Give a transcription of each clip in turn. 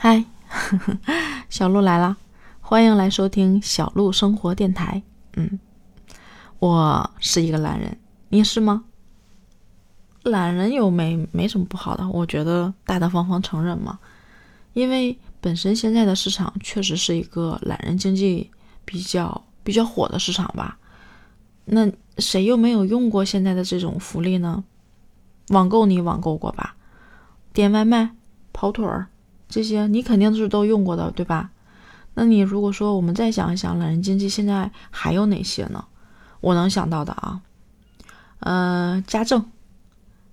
嗨，小鹿来了！欢迎来收听小鹿生活电台。嗯，我是一个懒人，你是吗？懒人有没没什么不好的，我觉得大大方方承认嘛。因为本身现在的市场确实是一个懒人经济比较比较火的市场吧。那谁又没有用过现在的这种福利呢？网购你网购过吧？点外卖、跑腿儿。这些你肯定是都用过的，对吧？那你如果说我们再想一想，懒人经济现在还有哪些呢？我能想到的啊，呃，家政，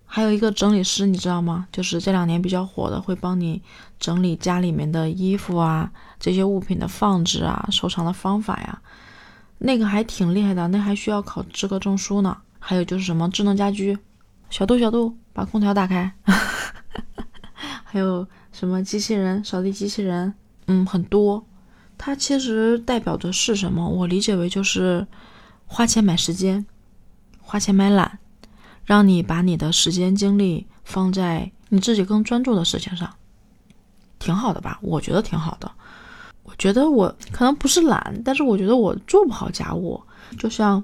还有一个整理师，你知道吗？就是这两年比较火的，会帮你整理家里面的衣服啊，这些物品的放置啊、收藏的方法呀，那个还挺厉害的，那还需要考资格证书呢。还有就是什么智能家居，小度小度，把空调打开，还有。什么机器人、扫地机器人，嗯，很多。它其实代表的是什么？我理解为就是花钱买时间，花钱买懒，让你把你的时间精力放在你自己更专注的事情上，挺好的吧？我觉得挺好的。我觉得我可能不是懒，但是我觉得我做不好家务，就像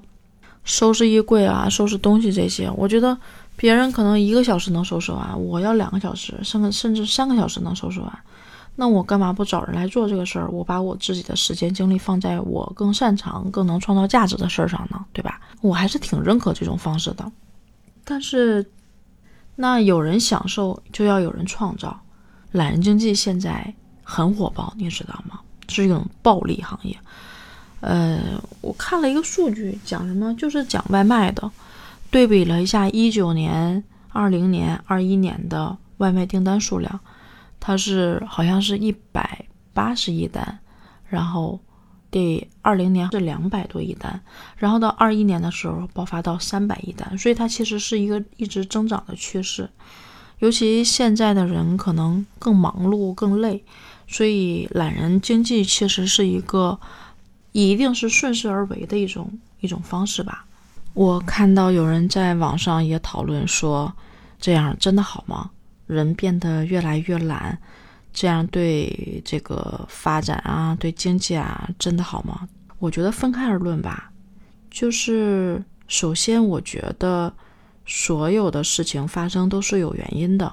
收拾衣柜啊、收拾东西这些，我觉得。别人可能一个小时能收拾完，我要两个小时，甚至甚至三个小时能收拾完。那我干嘛不找人来做这个事儿？我把我自己的时间精力放在我更擅长、更能创造价值的事儿上呢？对吧？我还是挺认可这种方式的。但是，那有人享受就要有人创造。懒人经济现在很火爆，你知道吗？是一种暴利行业。呃，我看了一个数据，讲什么？就是讲外卖的。对比了一下一九年、二零年、二一年的外卖订单数量，它是好像是一百八十亿单，然后第二零年是两百多亿单，然后到二一年的时候爆发到三百亿单，所以它其实是一个一直增长的趋势。尤其现在的人可能更忙碌、更累，所以懒人经济其实是一个一定是顺势而为的一种一种方式吧。我看到有人在网上也讨论说，这样真的好吗？人变得越来越懒，这样对这个发展啊，对经济啊，真的好吗？我觉得分开而论吧。就是首先，我觉得所有的事情发生都是有原因的，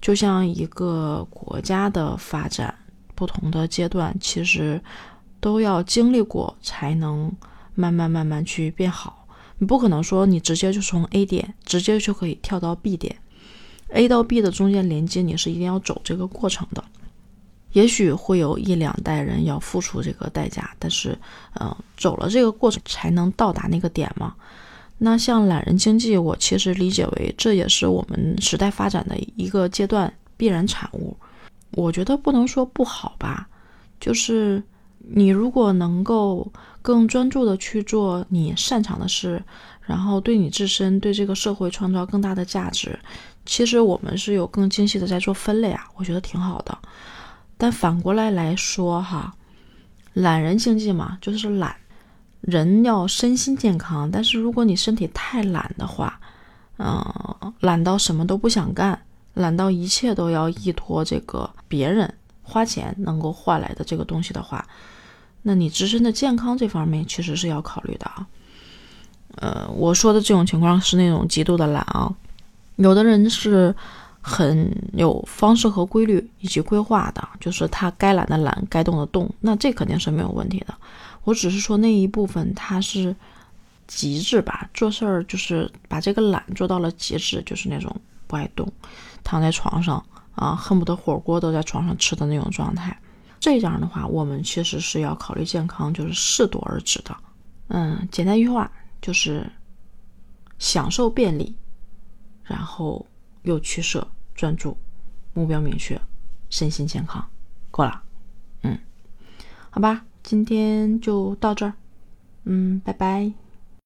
就像一个国家的发展，不同的阶段其实都要经历过，才能慢慢慢慢去变好。你不可能说你直接就从 A 点直接就可以跳到 B 点，A 到 B 的中间连接你是一定要走这个过程的，也许会有一两代人要付出这个代价，但是，嗯，走了这个过程才能到达那个点嘛。那像懒人经济，我其实理解为这也是我们时代发展的一个阶段必然产物。我觉得不能说不好吧，就是。你如果能够更专注的去做你擅长的事，然后对你自身、对这个社会创造更大的价值，其实我们是有更精细的在做分类啊，我觉得挺好的。但反过来来说哈，懒人经济嘛，就是懒人要身心健康，但是如果你身体太懒的话，嗯，懒到什么都不想干，懒到一切都要依托这个别人。花钱能够换来的这个东西的话，那你自身的健康这方面其实是要考虑的啊。呃，我说的这种情况是那种极度的懒啊。有的人是很有方式和规律以及规划的，就是他该懒的懒，该动的动，那这肯定是没有问题的。我只是说那一部分他是极致吧，做事儿就是把这个懒做到了极致，就是那种不爱动，躺在床上。啊，恨不得火锅都在床上吃的那种状态，这样的话，我们其实是要考虑健康，就是适度而止的。嗯，简单一句话就是享受便利，然后有取舍，专注，目标明确，身心健康，够了。嗯，好吧，今天就到这儿。嗯，拜拜。